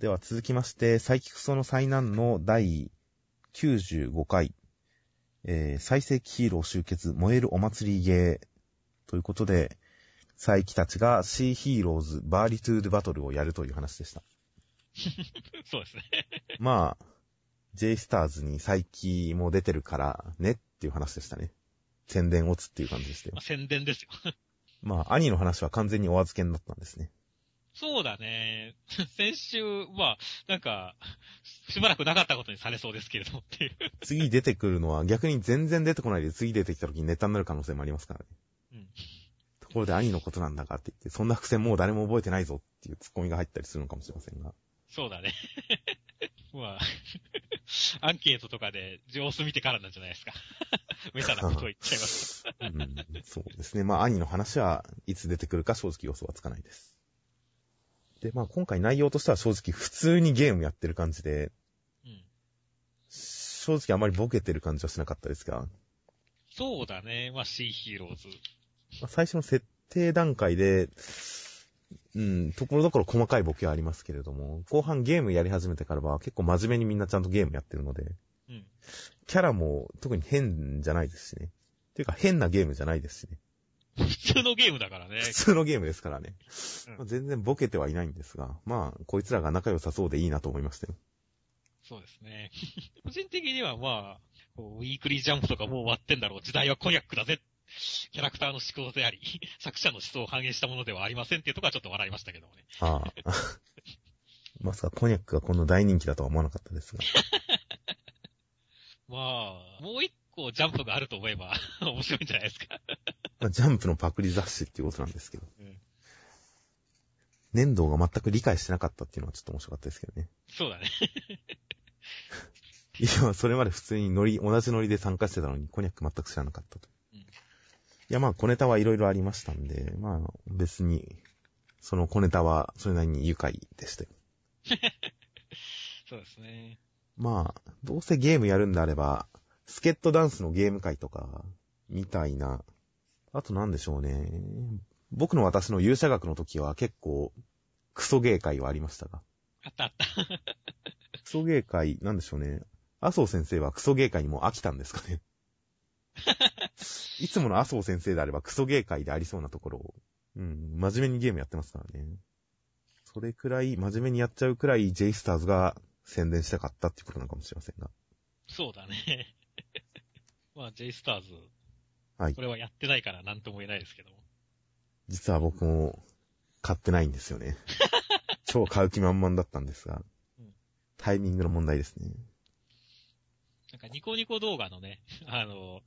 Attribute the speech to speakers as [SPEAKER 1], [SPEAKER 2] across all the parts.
[SPEAKER 1] では続きまして、サイキクソの災難の第95回、えー、最盛期ヒーロー集結燃えるお祭りゲーということで、サイキたちがシーヒーローズバーリトゥードバトルをやるという話でした。
[SPEAKER 2] そうですね。
[SPEAKER 1] まあ、J スターズにサイキも出てるからねっていう話でしたね。宣伝オツっていう感じでしたよ
[SPEAKER 2] まあ、。宣伝ですよ。
[SPEAKER 1] まあ、兄の話は完全にお預けになったんですね。
[SPEAKER 2] そうだね。先週、まあ、なんか、しばらくなかったことにされそうですけれどもっていう。
[SPEAKER 1] 次出てくるのは逆に全然出てこないで次出てきた時にネタになる可能性もありますからね。
[SPEAKER 2] うん。
[SPEAKER 1] ところで兄のことなんだかって言って、そんな伏線もう誰も覚えてないぞっていうツッコミが入ったりするのかもしれませんが。
[SPEAKER 2] そうだね。まあ、アンケートとかで様子見てからなんじゃないですか。めちゃなことを言っちゃいます。
[SPEAKER 1] うん、そうですね。まあ兄の話はいつ出てくるか正直予想はつかないです。で、まあ今回内容としては正直普通にゲームやってる感じで、
[SPEAKER 2] うん。
[SPEAKER 1] 正直あまりボケてる感じはしなかったですが、
[SPEAKER 2] そうだね。まあ、シーヒーローズ。
[SPEAKER 1] まあ、最初の設定段階で、うん、ところどころ細かいボケはありますけれども、後半ゲームやり始めてからは結構真面目にみんなちゃんとゲームやってるので、
[SPEAKER 2] うん。
[SPEAKER 1] キャラも特に変じゃないですしね。ていうか変なゲームじゃないですしね。
[SPEAKER 2] 普通のゲームだからね。
[SPEAKER 1] 普通のゲームですからね。
[SPEAKER 2] うん
[SPEAKER 1] まあ全然ボケてはいないんですが、まあ、こいつらが仲良さそうでいいなと思いましたよ。
[SPEAKER 2] そうですね。個人的にはまあ、ウィークリージャンプとかもう終わってんだろう。時代はコニャックだぜ。キャラクターの思考であり、作者の思想を反映したものではありませんっていうところはちょっと笑いましたけどもね。
[SPEAKER 1] ああ。まさかコニャックがこんな大人気だとは思わなかったですが。
[SPEAKER 2] まあ、もう一個ジャンプがあると思えば 面白いんじゃないですか。
[SPEAKER 1] まあ、ジャンプのパクリ雑誌っていうことなんですけど。
[SPEAKER 2] うん
[SPEAKER 1] 粘土が全く理解してなかったっていうのはちょっと面白かったですけどね。
[SPEAKER 2] そうだね。
[SPEAKER 1] いや、それまで普通にノリ、同じノリで参加してたのに、コニャック全く知らなかったと。
[SPEAKER 2] うん
[SPEAKER 1] いや、まあ、小ネタはいろいろありましたんで、まあ、別に、その小ネタはそれなりに愉快でしたよ。
[SPEAKER 2] そうですね。
[SPEAKER 1] まあ、どうせゲームやるんであれば、スケットダンスのゲーム会とか、みたいな。あとなんでしょうね。僕の私の勇者学の時は結構、クソゲー会はありましたが。
[SPEAKER 2] あったあった。
[SPEAKER 1] クソゲー会、なんでしょうね。麻生先生はクソゲー会にも飽きたんですかね。いつもの麻生先生であればクソゲー会でありそうなところを、うん、真面目にゲームやってますからね。それくらい、真面目にやっちゃうくらい J スターズが宣伝したかったっていうことなのかもしれませんが。
[SPEAKER 2] そうだね。まあ、J スターズ、
[SPEAKER 1] はい
[SPEAKER 2] こ。れはやってないから何とも言えないですけども。
[SPEAKER 1] 実は僕も買ってないんですよね。超買う気満々だったんですが
[SPEAKER 2] うん、
[SPEAKER 1] タイミングの問題ですね。
[SPEAKER 2] なんかニコニコ動画のね、あの、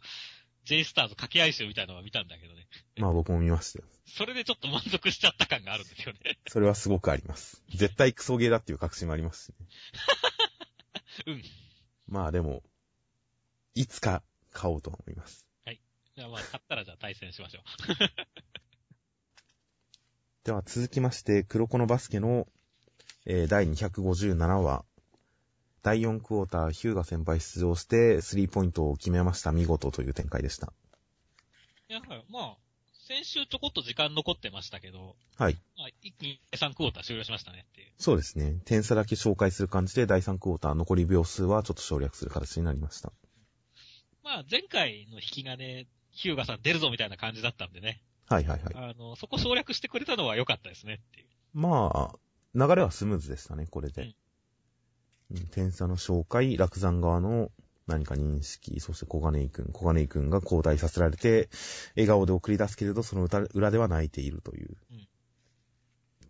[SPEAKER 2] J スターズ掛け合い集みたいなのは見たんだけどね。
[SPEAKER 1] まあ僕も見ましたよ。
[SPEAKER 2] それでちょっと満足しちゃった感があるんですよね。
[SPEAKER 1] それはすごくあります。絶対クソゲーだっていう確信もありますしね。
[SPEAKER 2] うん。
[SPEAKER 1] まあでも、いつか買おうとは思います。
[SPEAKER 2] じゃあまあ、買ったらじゃあ対戦しましょう。
[SPEAKER 1] では続きまして、黒子のバスケの、えー第257話。第4クォーター、ヒューガ先輩出場して、スリーポイントを決めました。見事という展開でした。
[SPEAKER 2] いや、まあ、先週ちょこっと時間残ってましたけど、
[SPEAKER 1] はい。
[SPEAKER 2] まあ、一気に3クォーター終了しましたねっていう。
[SPEAKER 1] そうですね。点差だけ紹介する感じで、第3クォーター、残り秒数はちょっと省略する形になりました。
[SPEAKER 2] まあ、前回の引きがね、ヒューガさん出るぞみたいな感じだったんでね。
[SPEAKER 1] はいはいはい。
[SPEAKER 2] あの、そこ省略してくれたのは良かったですねっていう。
[SPEAKER 1] まあ、流れはスムーズでしたね、これで。うん点差の紹介、落山側の何か認識、そして小金井くん、小金井くんが交代させられて、笑顔で送り出すけれど、その裏裏では泣いているという。
[SPEAKER 2] うん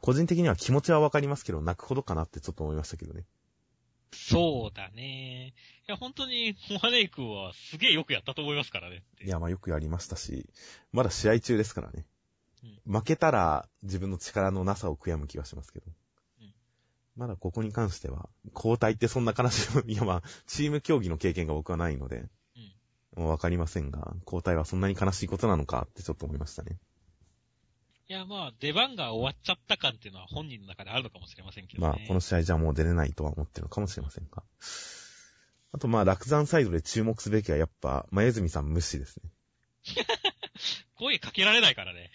[SPEAKER 1] 個人的には気持ちはわかりますけど、泣くほどかなってちょっと思いましたけどね。
[SPEAKER 2] そうだね。いや、本当に、モハネイ君はすげえよくやったと思いますからねい
[SPEAKER 1] や、まあよくやりましたし、まだ試合中ですからね。
[SPEAKER 2] うん
[SPEAKER 1] 負けたら自分の力のなさを悔やむ気がしますけど。
[SPEAKER 2] うん
[SPEAKER 1] まだここに関しては、交代ってそんな悲しい、いやまあ、チーム競技の経験が僕はないので、
[SPEAKER 2] うん。
[SPEAKER 1] もうわかりませんが、交代はそんなに悲しいことなのかってちょっと思いましたね。
[SPEAKER 2] いや、まあ、出番が終わっちゃった感っていうのは本人の中であるのかもしれませんけどね。
[SPEAKER 1] まあ、この試合じゃもう出れないとは思ってるのかもしれませんが。あとまあ、落山サイドで注目すべきはやっぱ、前泉さん無視ですね。
[SPEAKER 2] 声かけられないからね。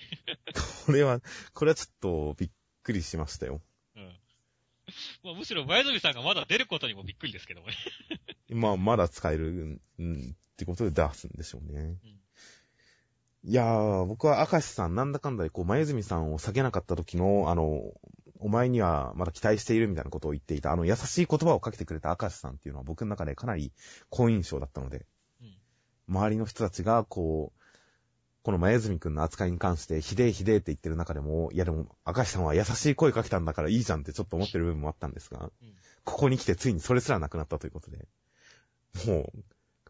[SPEAKER 1] これは、これはちょっとびっくりしましたよ。
[SPEAKER 2] うん。まあ、むしろ前住さんがまだ出ることにもびっくりですけどもね。
[SPEAKER 1] まあ、まだ使える、うん、ってことで出すんでしょうね。いやー、僕は明石さん、なんだかんだで、こう、前住さんを下げなかった時の、あの、お前にはまだ期待しているみたいなことを言っていた、あの、優しい言葉をかけてくれた明石さんっていうのは僕の中でかなり好印象だったので、
[SPEAKER 2] うん。
[SPEAKER 1] 周りの人たちが、こう、この前住くんの扱いに関して、ひでえひでえって言ってる中でも、いやでも、明石さんは優しい声かけたんだからいいじゃんってちょっと思ってる部分もあったんですが、
[SPEAKER 2] うん。
[SPEAKER 1] ここに来てついにそれすらなくなったということで、もう、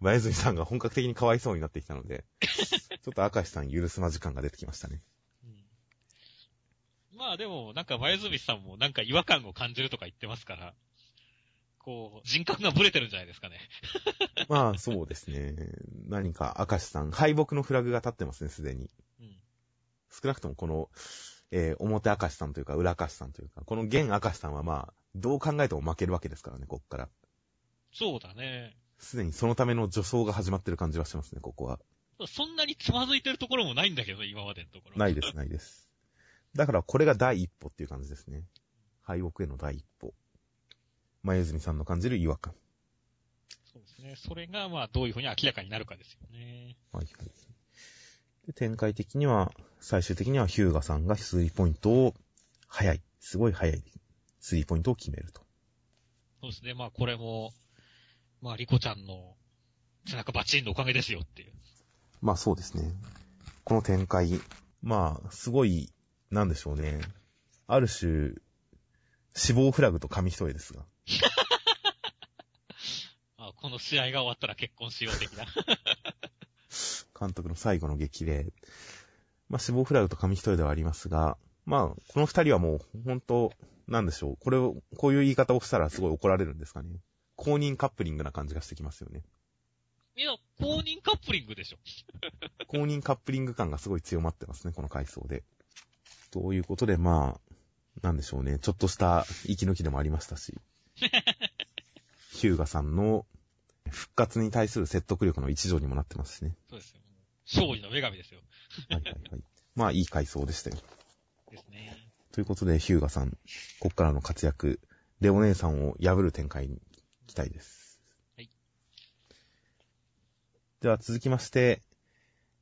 [SPEAKER 1] 前住さんが本格的にかわいそうになってきたので、ちょっと明石さん許すま時間が出てきましたね。
[SPEAKER 2] うんまあでも、なんか前住さんもなんか違和感を感じるとか言ってますから、こう、人格がブレてるんじゃないですかね。
[SPEAKER 1] まあ、そうですね。何か明石さん、敗北のフラグが立ってますね、すでに。
[SPEAKER 2] うん。
[SPEAKER 1] 少なくともこの、えー表明石さんというか、裏明石さんというか、この現明石さんはまあ、どう考えても負けるわけですからね、こっから。
[SPEAKER 2] そうだね。
[SPEAKER 1] すでにそのための助走が始まってる感じはしますね、ここは。
[SPEAKER 2] そんなにつまずいてるところもないんだけど、今までのところ。
[SPEAKER 1] ないです、ないです。だからこれが第一歩っていう感じですね。敗北への第一歩。前泉さんの感じる違和感。
[SPEAKER 2] そうですね。それが、まあ、どういうふうに明らかになるかですよね。
[SPEAKER 1] はいはい。で展開的には、最終的にはヒューガさんがスリーポイントを、早い、すごい早い、スリーポイントを決めると。
[SPEAKER 2] そうですね。まあ、これも、まあ、リコちゃんの背中バチンのおかげですよっていう。
[SPEAKER 1] まあそうですね。この展開、まあ、すごい、なんでしょうね。ある種、死亡フラグと紙一重ですが。
[SPEAKER 2] あこの試合が終わったら結婚しよう的な。
[SPEAKER 1] 監督の最後の激励。まあ死亡フラグと紙一重ではありますが、まあ、この二人はもう、本当なんでしょう。これを、こういう言い方をしたらすごい怒られるんですかね。公認カップリングな感じがしてきますよね。
[SPEAKER 2] いや、公認カップリングでしょ。
[SPEAKER 1] 公認カップリング感がすごい強まってますね、この回想で。ということで、まあ、なんでしょうね。ちょっとした息抜きでもありましたし。ヒューガさんの復活に対する説得力の一助にもなってますしね。
[SPEAKER 2] そうですよ。勝利の女神ですよ。
[SPEAKER 1] はいはいはい。まあ、いい回想でしたよ。
[SPEAKER 2] ですね。
[SPEAKER 1] ということで、ヒューガさん、こっからの活躍、レオ姉さんを破る展開に期待です。
[SPEAKER 2] はい。
[SPEAKER 1] では続きまして、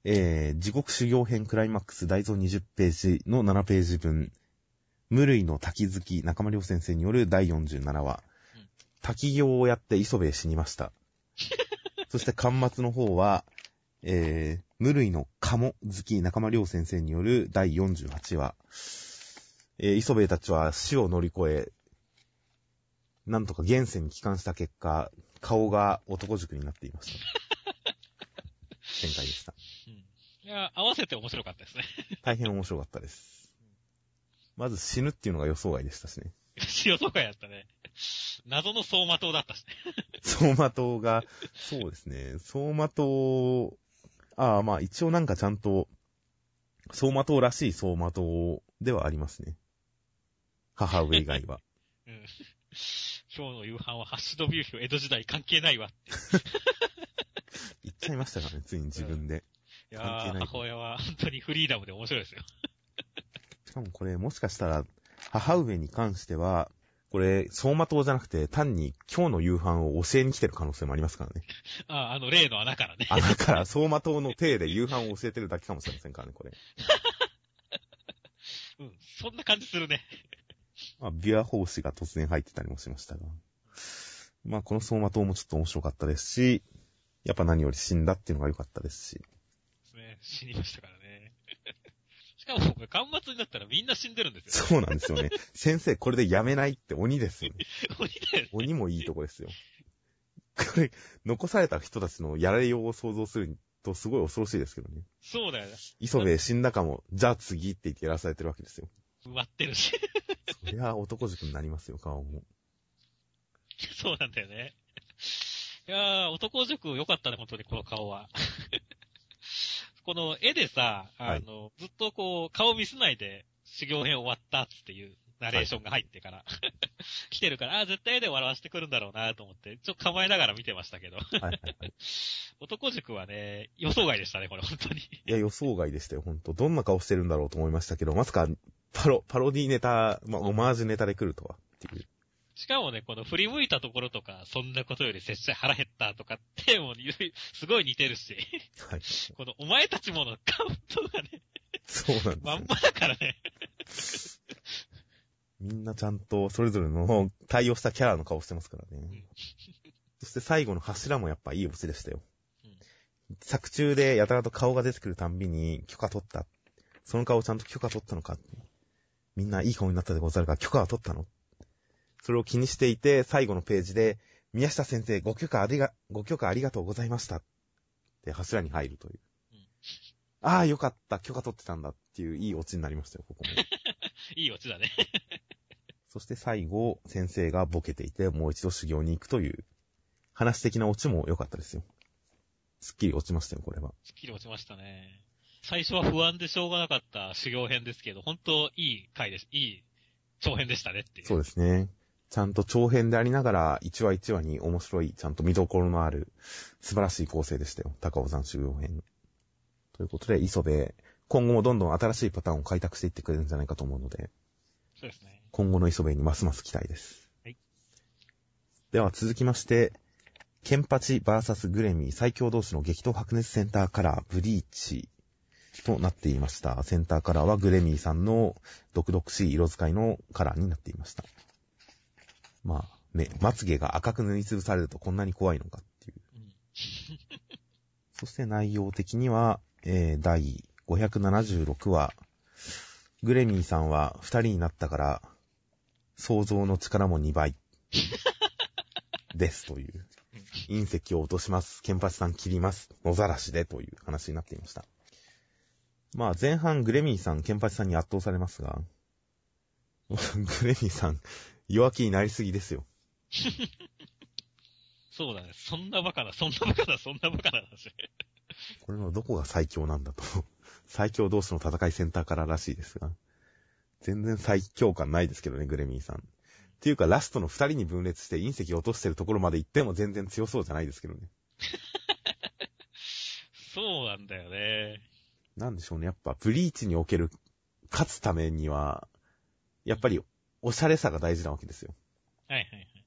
[SPEAKER 1] えー、地獄修行編クライマックス大蔵20ページの7ページ分、無類の滝好き中間良先生による第47話、
[SPEAKER 2] うん
[SPEAKER 1] 滝行をやって磯部へ死にました。そして巻末の方は、えー、無類の鴨好き中間良先生による第48話、えー、磯部たちは死を乗り越え、なんとか現世に帰還した結果、顔が男塾になっていました。展開でした。
[SPEAKER 2] うん。いや、合わせて面白かったですね。
[SPEAKER 1] 大変面白かったです。まず死ぬっていうのが予想外でしたしね。
[SPEAKER 2] 塩とかやったね。謎の走馬灯だったしね。
[SPEAKER 1] 走馬灯が、そうですね。走馬灯、ああ、まあ一応なんかちゃんと、走馬灯らしい走馬灯ではありますね。母上以外は。
[SPEAKER 2] うん。今日の夕飯はハッシュドビューフ江戸時代関係ないわ。
[SPEAKER 1] 言っちゃいましたからね、ついに自分で。
[SPEAKER 2] いやー、母親は本当にフリーダムで面白いですよ。
[SPEAKER 1] しかもこれもしかしたら、母上に関しては、これ、走馬灯じゃなくて、単に今日の夕飯を教えに来てる可能性もありますからね。
[SPEAKER 2] あ、あの例の穴からね。
[SPEAKER 1] あ、だから、走馬灯の体で夕飯を教えてるだけかもしれませんからね、これ。
[SPEAKER 2] うん。そんな感じするね。
[SPEAKER 1] まあ、ビア奉仕が突然入ってたりもしましたが。まあ、この走馬灯もちょっと面白かったですし、やっぱ何より死んだっていうのが良かったですし。
[SPEAKER 2] ね死にましたからね。しかも、これ、端末になったらみんな死んでるんですよ。
[SPEAKER 1] そうなんですよね。先生、これでやめないって鬼ですよね。
[SPEAKER 2] 鬼だよ。
[SPEAKER 1] 鬼もいいとこですよ。これ、残された人たちのやられようを想像するとすごい恐ろしいですけどね。
[SPEAKER 2] そうだよね。
[SPEAKER 1] 磯部死んだかも、じゃあ次って言ってやらされてるわけですよ。
[SPEAKER 2] 埋まってるし。
[SPEAKER 1] そりゃ男塾になりますよ、顔も。
[SPEAKER 2] そうなんだよね。いやー、男塾良かったね、本当に、この顔は。この絵でさ、あの、ずっとこう、顔見せないで修行編終わったっていうナレーションが入ってから、来てるから、あー絶対絵で笑わせてくるんだろうなと思って、ちょっと構えながら見てましたけど、
[SPEAKER 1] はいはいはい。
[SPEAKER 2] 男塾はね、予想外でしたね、これ、本当に。
[SPEAKER 1] いや、予想外でしたよ、ほんと。どんな顔してるんだろうと思いましたけど、まさか、パロ、パロディネタ、まあ、オマージュネタで来るとは、っていう。
[SPEAKER 2] しかもね、この振り向いたところとか、そんなことより拙者腹減ったとかって、もう、すごい似てるし、
[SPEAKER 1] はい。
[SPEAKER 2] このお前たちものカウントがね、
[SPEAKER 1] そうなんですよ
[SPEAKER 2] まんまだからね。
[SPEAKER 1] みんなちゃんとそれぞれの対応したキャラの顔してますからね。
[SPEAKER 2] ん
[SPEAKER 1] そして最後の柱もやっぱいいオチでしたよ。
[SPEAKER 2] うん
[SPEAKER 1] 作中でやたらと顔が出てくるたんびに許可取った。その顔ちゃんと許可取ったのか。みんないい顔になったでござるが許可は取ったの？それを気にしていて最後のページで宮下先生ご許可ありが、ご許可ありがとうございました。で柱に入るという。
[SPEAKER 2] うん
[SPEAKER 1] ああ、よかった。許可取ってたんだっていういいオチになりましたよ、ここも。
[SPEAKER 2] いいオチだね。
[SPEAKER 1] そして最後、先生がボケていて、もう一度修行に行くという、話的なオチも良かったですよ。すっきり落ちましたよ、これは。
[SPEAKER 2] すっきり落ちましたね。最初は不安でしょうがなかった修行編ですけど、本当いい回です。いい長編でしたねっていう。
[SPEAKER 1] そうですね。ちゃんと長編でありながら、一話一話に面白い、ちゃんと見どころのある、素晴らしい構成でしたよ。高尾山修行編。ということで、磯部、今後もどんどん新しいパターンを開拓していってくれるんじゃないかと思うので、
[SPEAKER 2] そうですね。
[SPEAKER 1] 今後の磯部にますます期待です。
[SPEAKER 2] はい。
[SPEAKER 1] では続きまして、ケンパチ VS グレミー最強同士の激闘白熱センターカラー、ブリーチとなっていました。センターカラーはグレミーさんの独々しい色使いのカラーになっていました。まあ、ね、まつげが赤く塗りつぶされるとこんなに怖いのかっていう。そして内容的には、えー、第576話、グレミーさんは二人になったから、想像の力も2倍。ですという。隕石を落とします。ケンパチさん切ります。野ざらしでという話になっていました。まあ前半グレミーさん、ケンパチさんに圧倒されますが、グレミーさん、弱気になりすぎですよ。
[SPEAKER 2] そうだね。そんなバカな、そんなバカな、そんなバカな話。
[SPEAKER 1] これのどこが最強なんだと。最強同士の戦いセンターかららしいですが。全然最強感ないですけどね、グレミーさん。っていうか、ラストの二人に分裂して隕石を落としてるところまで行っても全然強そうじゃないですけどね。
[SPEAKER 2] そうなんだよね。
[SPEAKER 1] なんでしょうね。やっぱ、ブリーチにおける、勝つためには、やっぱり、おしゃれさが大事なわけですよ。
[SPEAKER 2] はいはいはい。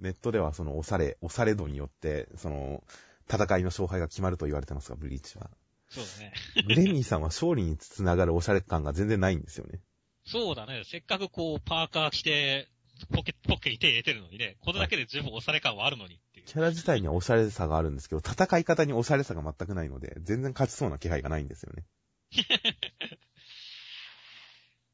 [SPEAKER 1] ネットではそのおしゃれ、おしゃれ度によって、その、戦いの勝敗が決まると言われてますが、ブリーチは。
[SPEAKER 2] そうだね。
[SPEAKER 1] グレミーさんは勝利につながるおしゃれ感が全然ないんですよね。
[SPEAKER 2] そうだね。せっかくこう、パーカー着て、ポケ、ポッケに手入れてるのにね、これだけで十分おしゃれ感はあるのに。
[SPEAKER 1] キャラ自体にはおしゃれさがあるんですけど、戦い方におしゃれさが全くないので、全然勝ちそうな気配がないんですよね。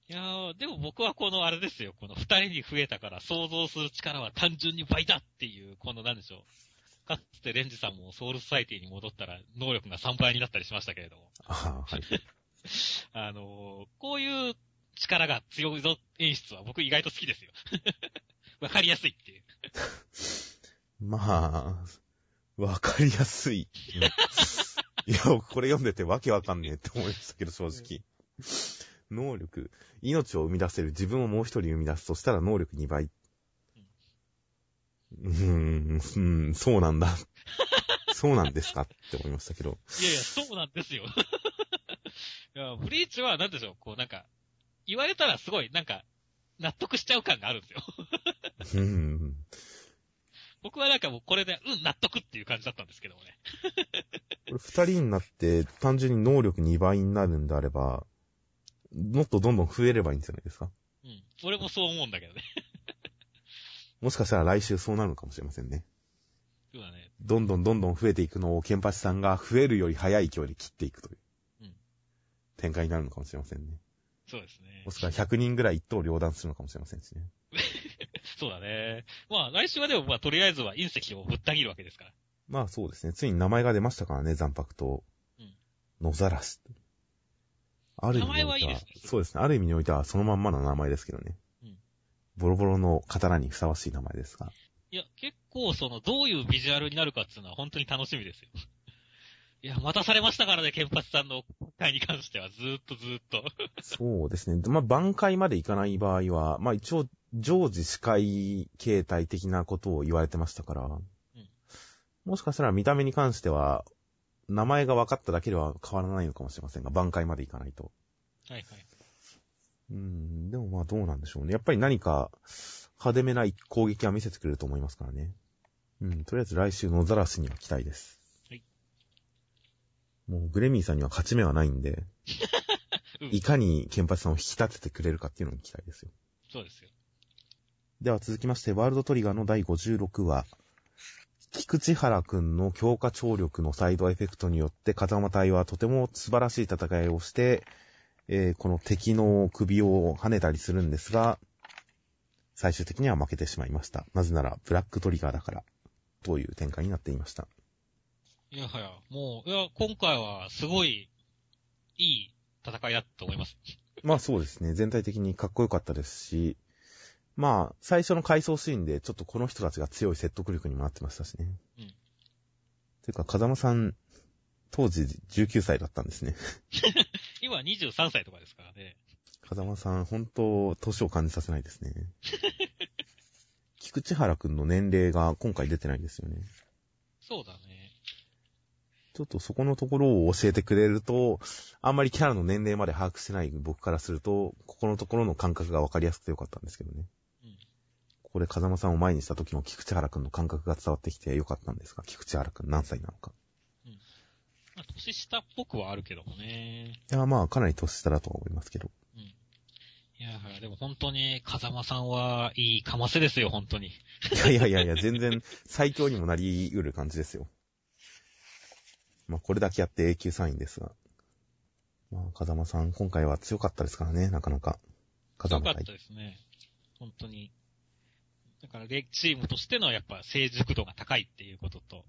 [SPEAKER 2] いやー、でも僕はこのあれですよ。この二人に増えたから想像する力は単純に倍だっていう、このなんでしょう。かつてレンジさんもソウルソサイティに戻ったら能力が3倍になったりしましたけれども。
[SPEAKER 1] ああ、はい。
[SPEAKER 2] あのーこういう力が強いぞ演出は僕意外と好きですよ。わかりやすいっていう。
[SPEAKER 1] まあ、わかりやすい。いや、これ読んでてわけわかんねえって思いましたけど、正直。能力、命を生み出せる自分をもう一人生み出すとしたら能力2倍。うーん、うん、そうなんだ。そうなんですかって思いましたけど。
[SPEAKER 2] いやいや、そうなんですよ。いや、ブリーチはなんでしょう、こうなんか、言われたらすごい、なんか、納得しちゃう感があるんですよ。
[SPEAKER 1] うん。
[SPEAKER 2] 僕はなんかもうこれで、うん、納得っていう感じだったんですけどもね。
[SPEAKER 1] これ二人になって単純に能力2倍になるんであれば、もっとどんどん増えればいいんじゃないですか？
[SPEAKER 2] うん。俺もそう思うんだけどね。
[SPEAKER 1] もしかしたら来週そうなるのかもしれませんね。
[SPEAKER 2] そうだね。
[SPEAKER 1] どんどんどんどん増えていくのを、ケンパチさんが増えるより早い勢いで切っていくという、
[SPEAKER 2] うん
[SPEAKER 1] 展開になるのかもしれませんね。
[SPEAKER 2] そうですね
[SPEAKER 1] も。しくは100人ぐらい一等両断するのかもしれませんしね。
[SPEAKER 2] そうだね。まあ、来週はでも、まあ、とりあえずは隕石をぶった切るわけですから。
[SPEAKER 1] まあそうですね。ついに名前が出ましたからね、残白と
[SPEAKER 2] うん。
[SPEAKER 1] 野ざらし。ある意味においては
[SPEAKER 2] ね
[SPEAKER 1] そうですね。ある意味においてはそのまんまの名前ですけどね。
[SPEAKER 2] うん
[SPEAKER 1] ボロボロの刀にふさわしい名前ですが。
[SPEAKER 2] いや、結構その、どういうビジュアルになるかっていうのは本当に楽しみですよ。いや、待たされましたからね、ケンパチさんの回に関しては、ずーっとずーっと。
[SPEAKER 1] そうですね。まあ、挽回までいかない場合は、まあ一応、常時視界形態的なことを言われてましたから、もしかしたら見た目に関しては、名前が分かっただけでは変わらないのかもしれませんが、挽回までいかないと。
[SPEAKER 2] はいはい。
[SPEAKER 1] うん、でもまあどうなんでしょうね。やっぱり何か、派手めな攻撃は見せてくれると思いますからね。うん、とりあえず来週野ざらしには期待です。
[SPEAKER 2] はい。
[SPEAKER 1] もうグレミーさんには勝ち目はないんで、
[SPEAKER 2] うん
[SPEAKER 1] いかにケンパチさんを引き立ててくれるかっていうのに期待ですよ。
[SPEAKER 2] そうですよ。
[SPEAKER 1] では続きまして、ワールドトリガーの第56話。菊池原くんの強化張力のサイドエフェクトによって、風間隊はとても素晴らしい戦いをして、えーこの敵の首を跳ねたりするんですが、最終的には負けてしまいました。なぜなら、ブラックトリガーだから、という展開になっていました。
[SPEAKER 2] いやはや、もう、いや、今回はすごい、いい戦いだと思います。
[SPEAKER 1] まあそうですね。全体的にかっこよかったですし、まあ、最初の回想シーンで、ちょっとこの人たちが強い説得力にもなってましたしね。
[SPEAKER 2] うん
[SPEAKER 1] ていうか、風間さん、当時19歳だったんですね。
[SPEAKER 2] 今23歳とかですからね。
[SPEAKER 1] 風間さん、本当、年を感じさせないですね。菊池原くんの年齢が今回出てないですよね。
[SPEAKER 2] そうだね。
[SPEAKER 1] ちょっとそこのところを教えてくれると、あんまりキャラの年齢まで把握してない僕からすると、ここのところの感覚がわかりやすくてよかったんですけどね。
[SPEAKER 2] うん。
[SPEAKER 1] ここで風間さんを前にした時の菊池原くんの感覚が伝わってきてよかったんですが、菊池原くん何歳なのか。
[SPEAKER 2] まあ、年下っぽくはあるけどもね。
[SPEAKER 1] いや、まあ、かなり年下だとは思いますけど。
[SPEAKER 2] うん。いやでも本当に、風間さんはいいかませですよ、本当に。
[SPEAKER 1] いやいやいやいや、全然最強にもなり得る感じですよ。まあ、これだけやって永久3位ですが。まあ、風間さん、今回は強かったですからね、なかなか。風間隊
[SPEAKER 2] 強かった。ですね。本当に。だから、レチームとしてのやっぱ成熟度が高いっていうことと、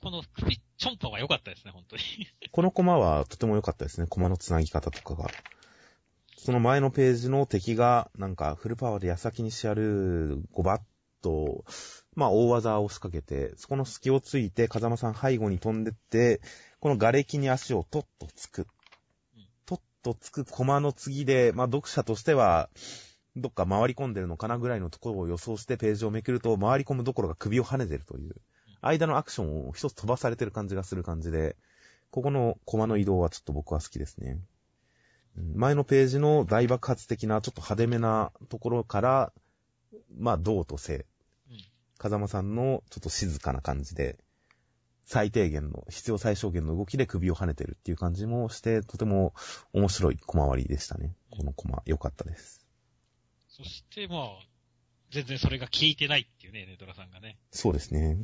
[SPEAKER 2] この首ちょんぱは良かったですね、本当に。
[SPEAKER 1] このコマはとても良かったですね、コマの繋ぎ方とかが。その前のページの敵が、なんか、フルパワーで矢先にしやる、ごばっと、まあ、大技を仕掛けて、そこの隙をついて、風間さん背後に飛んでって、この瓦礫に足をトッとつく。トッとつくコマの次で、まあ、読者としては、どっか回り込んでるのかなぐらいのところを予想してページをめくると、回り込むどころか首を跳ねてるという、間のアクションを一つ飛ばされてる感じがする感じで、ここのコマの移動はちょっと僕は好きですね。前のページの大爆発的なちょっと派手めなところから、まあ、銅と性。風間さんのちょっと静かな感じで、最低限の、必要最小限の動きで首を跳ねてるっていう感じもして、とても面白い小回りでしたね。このコマ、良かったです。
[SPEAKER 2] そして、まあ、全然それが効いてないっていうね、ネトラさんがね。
[SPEAKER 1] そうですね。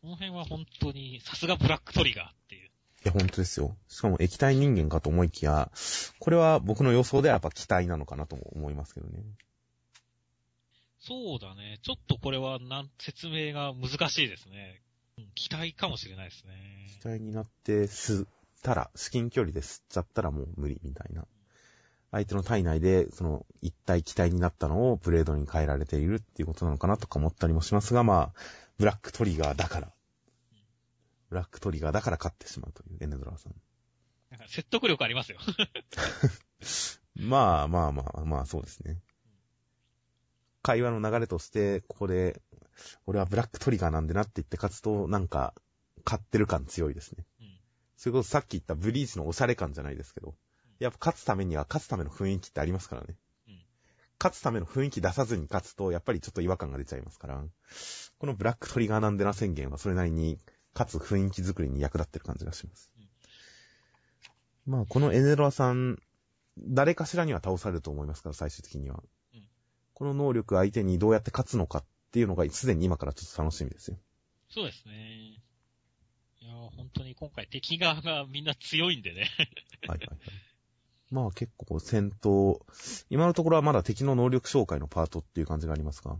[SPEAKER 2] この辺は本当に、さすがブラックトリガーっていう。
[SPEAKER 1] いや、本当ですよ。しかも液体人間かと思いきや、これは僕の予想ではやっぱ期待なのかなとも思いますけどね。
[SPEAKER 2] そうだね。ちょっとこれは、なん、説明が難しいですね。うん、期待かもしれないですね。
[SPEAKER 1] 期待になって吸ったら、至近距離で吸っちゃったらもう無理みたいな。相手の体内で、その、一体気体になったのをブレードに変えられているっていうことなのかなとか思ったりもしますが、まあ、ブラックトリガーだから。ブラックトリガーだから勝ってしまうという、エネドラーさん。
[SPEAKER 2] なんか説得力ありますよ。
[SPEAKER 1] まあまあまあまあ、そうですね。会話の流れとして、ここで、俺はブラックトリガーなんでなって言って勝つと、なんか、勝ってる感強いですね。
[SPEAKER 2] うん。
[SPEAKER 1] それこそさっき言ったブリーチのおしゃれ感じゃないですけど、やっぱ勝つためには勝つための雰囲気ってありますからね。
[SPEAKER 2] うん
[SPEAKER 1] 勝つための雰囲気出さずに勝つと、やっぱりちょっと違和感が出ちゃいますから、このブラックトリガーなんでな宣言はそれなりに、勝つ雰囲気作りに役立ってる感じがします。まあ、このエネロアさん、誰かしらには倒されると思いますから、最終的には。
[SPEAKER 2] うん
[SPEAKER 1] この能力相手にどうやって勝つのかっていうのが、すでに今からちょっと楽しみですよ。
[SPEAKER 2] そうですね。いやー本当に今回敵側がみんな強いんでね。
[SPEAKER 1] はいはいはい。まあ結構戦闘、今のところはまだ敵の能力紹介のパートっていう感じがありますが、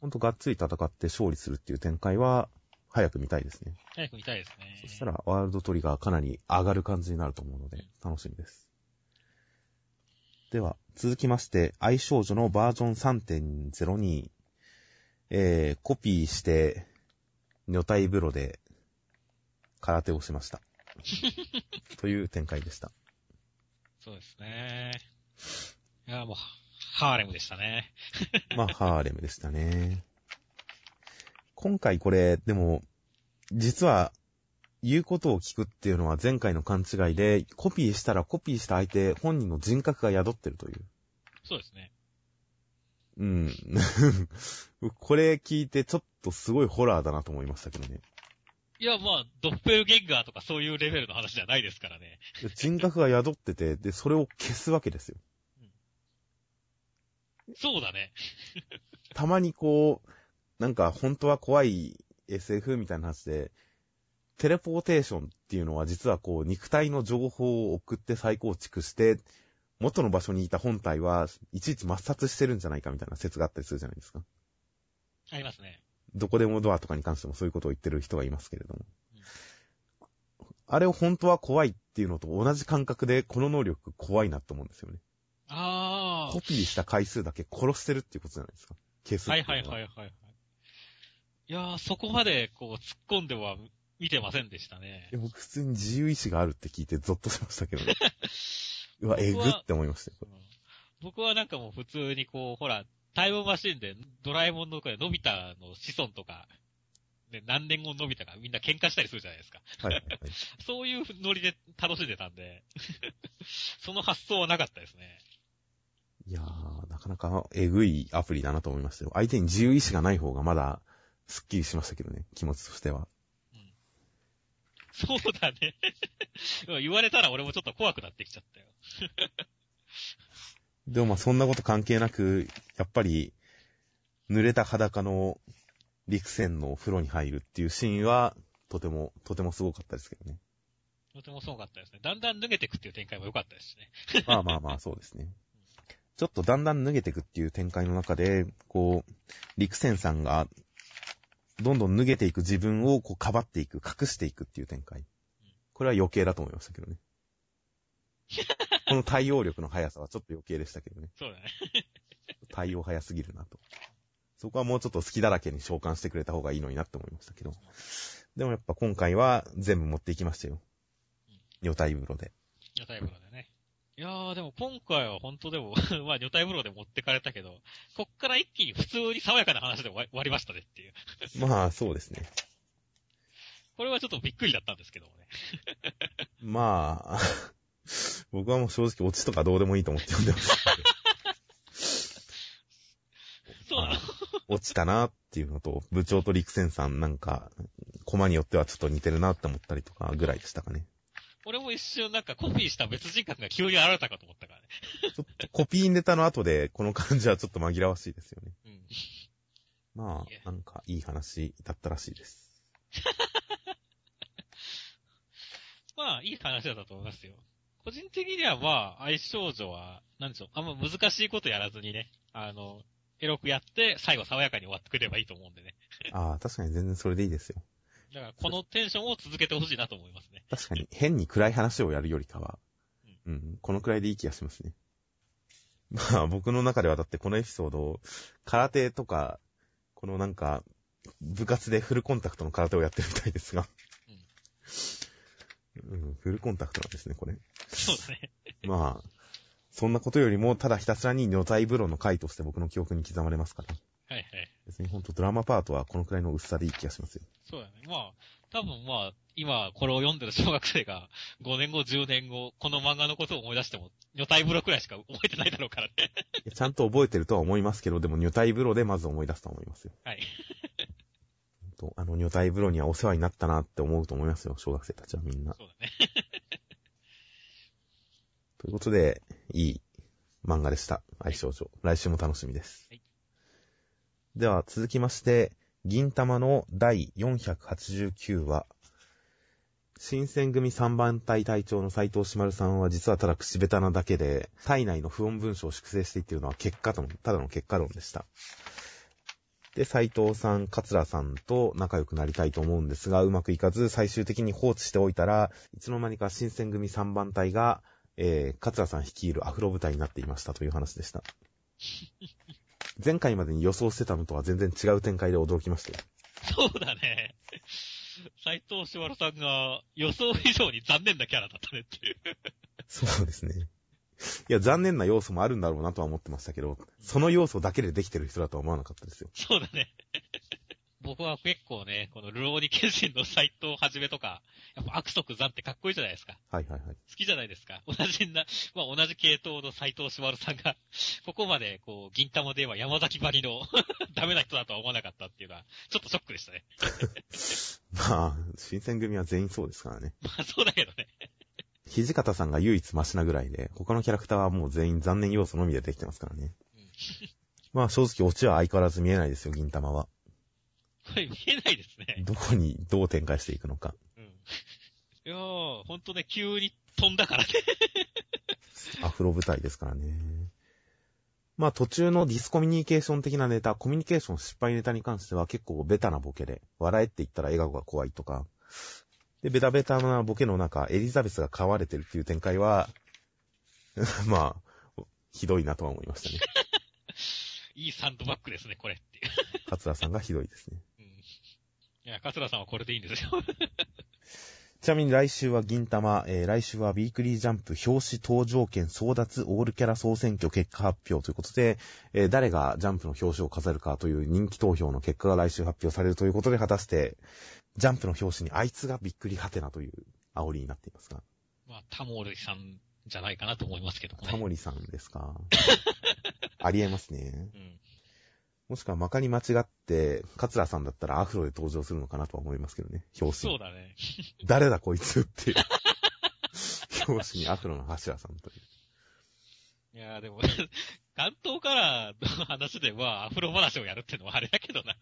[SPEAKER 1] ほんとがっつり戦って勝利するっていう展開は、早く見たいですね。
[SPEAKER 2] 早く見たいですね。
[SPEAKER 1] そしたら、ワールドトリガーかなり上がる感じになると思うので、楽しみです。では、続きまして、愛少女のバージョン3.02、えー、コピーして、女体風呂で、空手をしました。という展開でした。
[SPEAKER 2] そうですね。いやーもう、ハーレムでしたね。
[SPEAKER 1] まあ、ハーレムでしたね。今回これ、でも、実は、言うことを聞くっていうのは前回の勘違いで、コピーしたらコピーした相手、本人の人格が宿ってるという。
[SPEAKER 2] そうですね。
[SPEAKER 1] うん。これ聞いてちょっとすごいホラーだなと思いましたけどね。
[SPEAKER 2] いや、まあ、ドッペルゲンガーとかそういうレベルの話じゃないですからね。
[SPEAKER 1] 人格が宿ってて、で、それを消すわけですよ。
[SPEAKER 2] そうだね。
[SPEAKER 1] たまにこう、なんか本当は怖い SF みたいな話で、テレポーテーションっていうのは実はこう肉体の情報を送って再構築して、元の場所にいた本体はいちいち抹殺してるんじゃないかみたいな説があったりするじゃないですか。
[SPEAKER 2] ありますね。
[SPEAKER 1] どこでもドアとかに関してもそういうことを言ってる人がいますけれども。あれを本当は怖いっていうのと同じ感覚でこの能力怖いなと思うんですよね。
[SPEAKER 2] あ
[SPEAKER 1] コピーした回数だけ殺してるっていうことじゃないですか。消す
[SPEAKER 2] はいはいはいはいはい。いやー、そこまでこう突っ込んでは見てませんでしたね
[SPEAKER 1] い。や僕普通に自由意志があるって聞いてゾッとしましたけどね。うわ、えぐって思いましたよ。
[SPEAKER 2] うん僕はなんかもう普通にこう、ほら、タイムマシンでドラえもんのこれ、のび太の子孫とか、ね、何年後ののび太がみんな喧嘩したりするじゃないですか。
[SPEAKER 1] はいはいはい。
[SPEAKER 2] そういうノリで楽しんでたんで、その発想はなかったですね。
[SPEAKER 1] いやー、なかなかえぐいアプリだなと思いましたよ。相手に自由意志がない方がまだ、スッキリしましたけどね、気持ちとしては。
[SPEAKER 2] そうだね。言われたら俺もちょっと怖くなってきちゃったよ。
[SPEAKER 1] でもまあそんなこと関係なく、やっぱり、濡れた裸の陸船の風呂に入るっていうシーンは、とても、とてもすごかったですけどね。
[SPEAKER 2] とてもすごかったですね。だんだん脱げてくっていう展開も良かったですしね。
[SPEAKER 1] まあまあまあ、そうですね。ちょっとだんだん脱げていくっていう展開の中で、こう、陸船さんが、どんどん脱げていく自分をこう、かばっていく、隠していくっていう展開。これは余計だと思いましたけどね。この対応力の速さはちょっと余計でしたけどね。
[SPEAKER 2] そうだね。
[SPEAKER 1] 対応早すぎるなと。そこはもうちょっと好きだらけに召喚してくれた方がいいのになって思いましたけど。でもやっぱ今回は全部持っていきましたよ。女体風呂で。
[SPEAKER 2] 女体風呂でね。いやー、でも今回は本当でも、まあ女体風呂で持ってかれたけど、こっから一気に普通に爽やかな話で終わ終わりましたねっていう。
[SPEAKER 1] まあそうですね。
[SPEAKER 2] これはちょっとびっくりだったんですけどもね。
[SPEAKER 1] まあ、僕はもう正直オチとかどうでもいいと思って読んでました。
[SPEAKER 2] そうなの
[SPEAKER 1] まあ落ちたなっていうのと、部長と陸戦さんなんか、コマによってはちょっと似てるなって思ったりとかぐらいでしたかね。
[SPEAKER 2] 俺も一瞬なんかコピーした別人格が急に現れたかと思ったからね。
[SPEAKER 1] ちょっとコピーネタの後でこの感じはちょっと紛らわしいですよね。
[SPEAKER 2] うん。
[SPEAKER 1] まあ、なんかいい話だったらしいです。
[SPEAKER 2] まあ、いい話だったと思いますよ。個人的にはまあ、愛少女は、なんでしょう、あんま難しいことやらずにね、あの、エロくやって、最後爽やかに終わってくればいいと思うんでね。
[SPEAKER 1] ああ、確かに全然それでいいですよ。
[SPEAKER 2] だから、このテンションを続けてほしいなと思いますね。
[SPEAKER 1] 確かに変に暗い話をやるよりかは、うん、このくらいでいい気がしますね。まあ僕の中ではだってこのエピソード、空手とか、このなんか、部活でフルコンタクトの空手をやってるみたいですが。うん、フルコンタクトなんですね、これ。
[SPEAKER 2] そうですね。
[SPEAKER 1] まあ、そんなことよりも、ただひたすらに女体風呂の回として僕の記憶に刻まれますから。
[SPEAKER 2] はいはい。
[SPEAKER 1] 別にほんとドラマパートはこのくらいの薄さでいい気がしますよ。
[SPEAKER 2] そうだね。まあ、多分まあ、今これを読んでる小学生が5年後、10年後、この漫画のことを思い出しても、女体風呂くらいしか覚えてないだろうからね。
[SPEAKER 1] ちゃんと覚えてるとは思いますけど、でも女体風呂でまず思い出すと思いますよ。
[SPEAKER 2] はい。
[SPEAKER 1] あの女体風呂にはお世話になったなって思うと思いますよ、小学生たちはみんな。
[SPEAKER 2] そうだね。
[SPEAKER 1] ということで、いい漫画でした。愛少女。来週も楽しみです。
[SPEAKER 2] はい
[SPEAKER 1] では、続きまして、銀玉の第489話。新選組3番隊隊長の斎藤志丸さんは実はただ口下手なだけで、体内の不穏文章を粛清していっているのは結果との、ただの結果論でした。で、斎藤さん、桂さんと仲良くなりたいと思うんですが、うまくいかず、最終的に放置しておいたら、いつの間にか新選組3番隊が、えー、桂さん率いるアフロ部隊になっていましたという話でした。前回までに予想してたのとは全然違う展開で驚きましたよ。
[SPEAKER 2] そうだね。斎藤志丸さんが予想以上に残念なキャラだったねっていう。
[SPEAKER 1] そうですね。いや、残念な要素もあるんだろうなとは思ってましたけど、その要素だけでできてる人だとは思わなかったですよ。
[SPEAKER 2] そうだね。僕は結構ね、このルローニケンシンの斎藤はじめとか、やっぱ悪徳残ってかっこいいじゃないですか。
[SPEAKER 1] はいはいはい。
[SPEAKER 2] 好きじゃないですか。同じな、まあ同じ系統の斎藤しまるさんが、ここまで、こう、銀玉では山崎ばりの ダメな人だとは思わなかったっていうのは、ちょっとショックでしたね。
[SPEAKER 1] まあ、新選組は全員そうですからね。
[SPEAKER 2] まあそうだけどね。
[SPEAKER 1] 土方さんが唯一マシなぐらいで、他のキャラクターはもう全員残念要素のみでできてますからね。まあ正直オチは相変わらず見えないですよ、銀玉は。
[SPEAKER 2] これ見えないですね。
[SPEAKER 1] どこにどう展開していくのか。
[SPEAKER 2] うん。いやー、ほんとね、急に飛んだからね。
[SPEAKER 1] アフロ舞台ですからね。まあ途中のディスコミュニケーション的なネタ、コミュニケーション失敗ネタに関しては結構ベタなボケで、笑えって言ったら笑顔が怖いとか、で、ベタベタなボケの中、エリザベスが飼われてるっていう展開は、まあ、ひどいなとは思いましたね。
[SPEAKER 2] いいサンドバッグですね、これっていう。
[SPEAKER 1] 桂さんがひどいですね。
[SPEAKER 2] うん。いや、桂さんはこれでいいんですよ。
[SPEAKER 1] ちなみに来週は銀玉、えー来週はウィークリージャンプ表紙登場権争奪オールキャラ総選挙結果発表ということで、えー誰がジャンプの表紙を飾るかという人気投票の結果が来週発表されるということで、果たして、ジャンプの表紙にあいつがびっくりはてなという煽りになっていますが、
[SPEAKER 2] まあ、タモリさんじゃないかなと思いますけどもね。
[SPEAKER 1] タモリさんですか？ありえますね。
[SPEAKER 2] うん。
[SPEAKER 1] もしくはまかに間違って、桂さんだったらアフロで登場するのかなとは思いますけどね、表紙
[SPEAKER 2] そう。だね。
[SPEAKER 1] 誰だこいつっていう。表紙にアフロの柱さんという。
[SPEAKER 2] いやーでも、関東カラーの話で、まあ、アフロ話をやるってのはあれだけどな。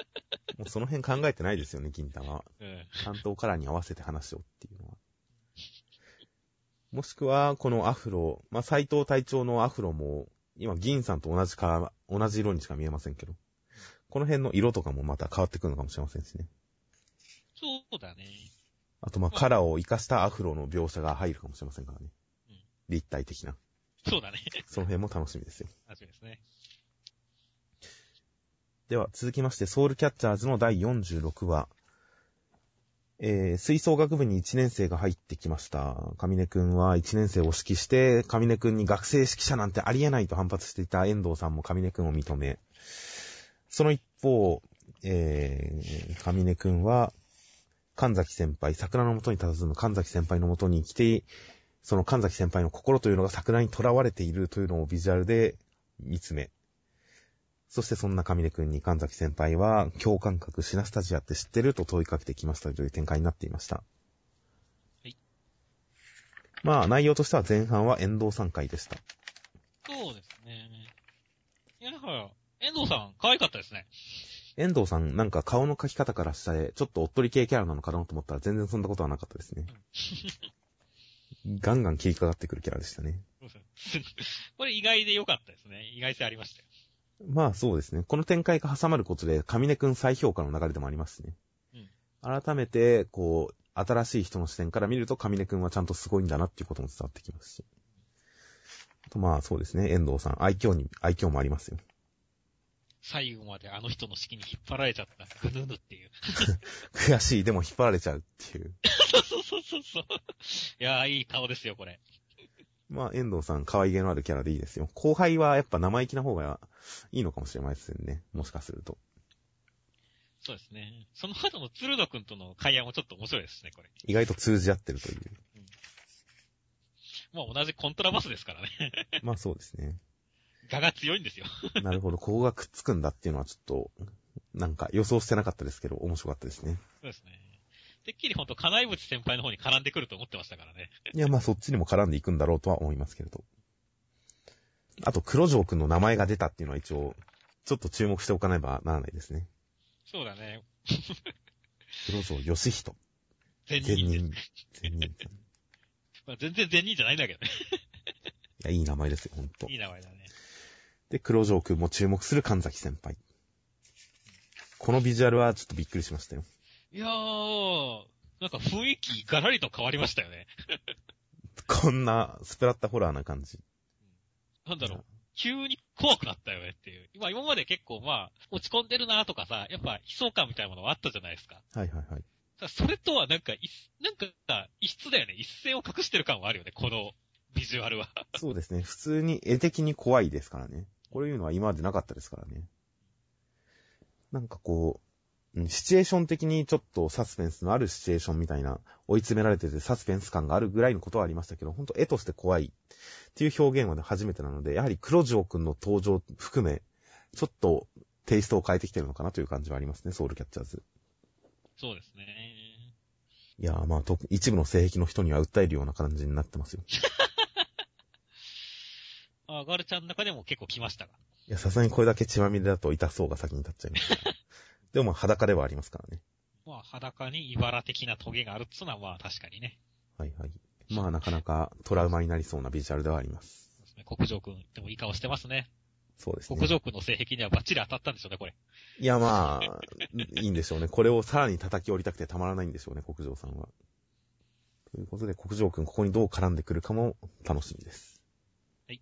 [SPEAKER 1] もうその辺考えてないですよね、銀玉は。
[SPEAKER 2] うん。
[SPEAKER 1] 担当カラーに合わせて話をっていうのは。もしくは、このアフロ、まあ、斎藤隊長のアフロも、今、銀さんと同じか、同じ色にしか見えませんけど、この辺の色とかもまた変わってくるのかもしれませんしね。
[SPEAKER 2] そうだね。
[SPEAKER 1] あと、まあ、カラーを活かしたアフロの描写が入るかもしれませんからね
[SPEAKER 2] うん。
[SPEAKER 1] 立体的な。
[SPEAKER 2] そうだね。
[SPEAKER 1] その辺も楽しみですよ。
[SPEAKER 2] 楽しみですね。
[SPEAKER 1] では、続きまして、ソウルキャッチャーズの第46話。えー、吹奏楽部に1年生が入ってきました。上根くんは1年生を指揮して、上根くんに学生指揮者なんてありえないと反発していた遠藤さんも上根くんを認め、その一方、えー、上根くんは、神崎先輩、桜の元に佇む神崎先輩の元に来て、その神崎先輩の心というのが桜に囚われているというのをビジュアルで見つめ、そしてそんな上根くんに神崎先輩は、共感覚シナスタジアって知ってると問いかけてきましたという展開になっていました。
[SPEAKER 2] はい。
[SPEAKER 1] まあ、内容としては前半は遠藤3回でした。
[SPEAKER 2] そうですね。いや、だから、遠藤さん、可愛かったですね。
[SPEAKER 1] 遠藤さん、なんか顔の描き方からしたら、ちょっとおっとり系キャラなのかなと思ったら全然そんなことはなかったですね。ガンガン切りかかってくるキャラでしたね。
[SPEAKER 2] そうですね これ意外で良かったですね。意外性ありましたよ。
[SPEAKER 1] まあそうですね。この展開が挟まることで、上根くん再評価の流れでもありますしね。改めて、こう、新しい人の視点から見ると、上根くんはちゃんとすごいんだなっていうことも伝わってきますし。あとまあそうですね。遠藤さん、愛嬌に、愛嬌もありますよ。
[SPEAKER 2] 最後まであの人の式に引っ張られちゃった。ぐぬぬっていう。
[SPEAKER 1] 悔しい、でも引っ張られちゃうっていう。
[SPEAKER 2] そ うそうそうそうそう。いやー、いい顔ですよ、これ。
[SPEAKER 1] まあ遠藤さん、可愛げのあるキャラでいいですよ。後輩はやっぱ生意気な方がいいのかもしれませんね。もしかすると。
[SPEAKER 2] そうですね。その後の鶴野くんとの会話もちょっと面白いですね、これ。
[SPEAKER 1] 意外と通じ合ってるという。
[SPEAKER 2] まあ同じコントラバスですからね。
[SPEAKER 1] まあそうですね。
[SPEAKER 2] 画が強いんですよ。
[SPEAKER 1] なるほど。ここがくっつくんだっていうのはちょっと、なんか予想してなかったですけど、面白かったですね。
[SPEAKER 2] そうですね。てっきりほんと、金井淵先輩の方に絡んでくると思ってましたからね。
[SPEAKER 1] いや、まあそっちにも絡んでいくんだろうとは思いますけれど。あと、黒城くんの名前が出たっていうのは一応、ちょっと注目しておかねばならないですね。
[SPEAKER 2] そうだね。
[SPEAKER 1] 黒城義人。
[SPEAKER 2] 善
[SPEAKER 1] 善
[SPEAKER 2] 人です。
[SPEAKER 1] 人。
[SPEAKER 2] まあ、全然善人じゃないんだけどね。
[SPEAKER 1] や、いい名前ですよ、ほんと
[SPEAKER 2] い。い名前だね。
[SPEAKER 1] で、黒城くんも注目する神崎先輩。このビジュアルはちょっとびっくりしましたよ。
[SPEAKER 2] いやー、なんか雰囲気ガラリと変わりましたよね。
[SPEAKER 1] こんなスプラッタホラーな感じ。
[SPEAKER 2] なんだろう。急に怖くなったよねっていう。今、今まで結構まあ、落ち込んでるなとかさ、やっぱ悲壮感みたいなものはあったじゃないですか。
[SPEAKER 1] はいはいはい。
[SPEAKER 2] それとはなんか、いなんかさ、異質だよね。一線を隠してる感はあるよね、このビジュアルは。
[SPEAKER 1] そうですね。普通に絵的に怖いですからね。こういうのは今までなかったですからね。なんかこう、うんシチュエーション的にちょっとサスペンスのあるシチュエーションみたいな、追い詰められててサスペンス感があるぐらいのことはありましたけど、ほんと絵として怖いっていう表現はね初めてなので、やはり黒城くんの登場含め、ちょっとテイストを変えてきてるのかなという感じはありますね、ソウルキャッチャーズ。
[SPEAKER 2] そうですね。
[SPEAKER 1] いやーまあ、と一部の性癖の人には訴えるような感じになってますよ。
[SPEAKER 2] あ、ガルちゃんの中でも結構来ましたが。
[SPEAKER 1] いや、さすがにこれだけ血まみれだと痛そうが先に立っちゃいます。でもまあ裸ではありますからね。
[SPEAKER 2] まあ、裸に茨的なトゲがあるっつうのは、まあ確かにね。
[SPEAKER 1] はいはい。まあなかなかトラウマになりそうなビジュアルではあります。
[SPEAKER 2] そうですね国城くん、でもいい顔してますね。
[SPEAKER 1] そうですね
[SPEAKER 2] 国。城くんの性癖にはバッチリ当たったんでしょうね、これ。
[SPEAKER 1] いやまあ、いいんでしょうね。これをさらに叩き折りたくてたまらないんでしょうね、国城さんは。ということで、国城くんここにどう絡んでくるかも楽しみです。
[SPEAKER 2] はい。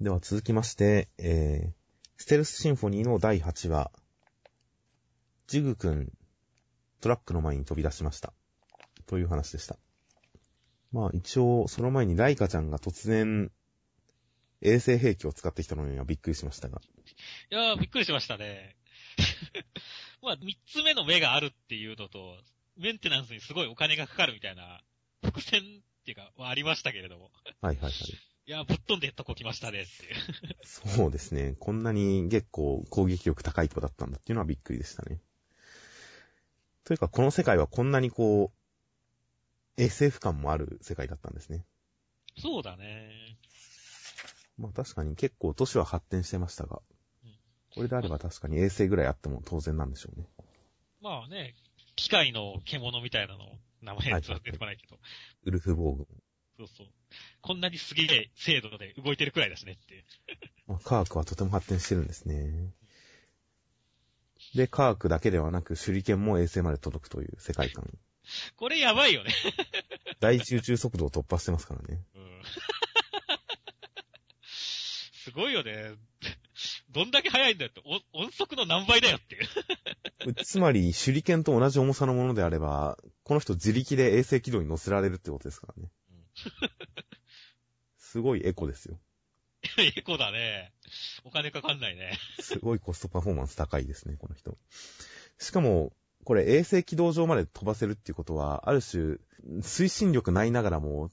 [SPEAKER 1] では続きまして、えー、ステルスシンフォニーの第8話、ジグくん、トラックの前に飛び出しました。という話でした。まあ一応、その前にライカちゃんが突然、衛星兵器を使ってきたのにはびっくりしましたが。
[SPEAKER 2] いやー、びっくりしましたね。まあ、三つ目の目があるっていうのと、メンテナンスにすごいお金がかかるみたいな、伏線っていうか、はありましたけれども。
[SPEAKER 1] はいはいはい。
[SPEAKER 2] いやー、ぶっ飛んでとこ来ましたねっていう。
[SPEAKER 1] そうですね。こんなに結構攻撃力高い子だったんだっていうのはびっくりでしたね。というか、この世界はこんなにこう、SF 感もある世界だったんですね。
[SPEAKER 2] そうだね。
[SPEAKER 1] まあ確かに結構都市は発展してましたが
[SPEAKER 2] うん、
[SPEAKER 1] これであれば確かに衛星ぐらいあっても当然なんでしょうね。
[SPEAKER 2] まあね、機械の獣みたいなの、名前は出てこないけど、
[SPEAKER 1] ウルフボーグ。
[SPEAKER 2] そうそう。こんなにすげえ精度で動いてるくらいだしねって。
[SPEAKER 1] まあ、科学はとても発展してるんですね。で、科学だけではなく手裏剣も衛星まで届くという世界観。
[SPEAKER 2] これやばいよね。
[SPEAKER 1] 大集中速度を突破してますからね。
[SPEAKER 2] うん。すごいよね。どんだけ速いんだよって、お音速の何倍だよっていう。
[SPEAKER 1] つまり、手裏剣と同じ重さのものであれば、この人自力で衛星軌道に乗せられるってことですからね。すごいエコですよ。
[SPEAKER 2] エコだね。お金かかんないね。
[SPEAKER 1] すごいコストパフォーマンス高いですね、この人。しかも、これ衛星軌道上まで飛ばせるっていうことは、ある種、推進力ないながらも、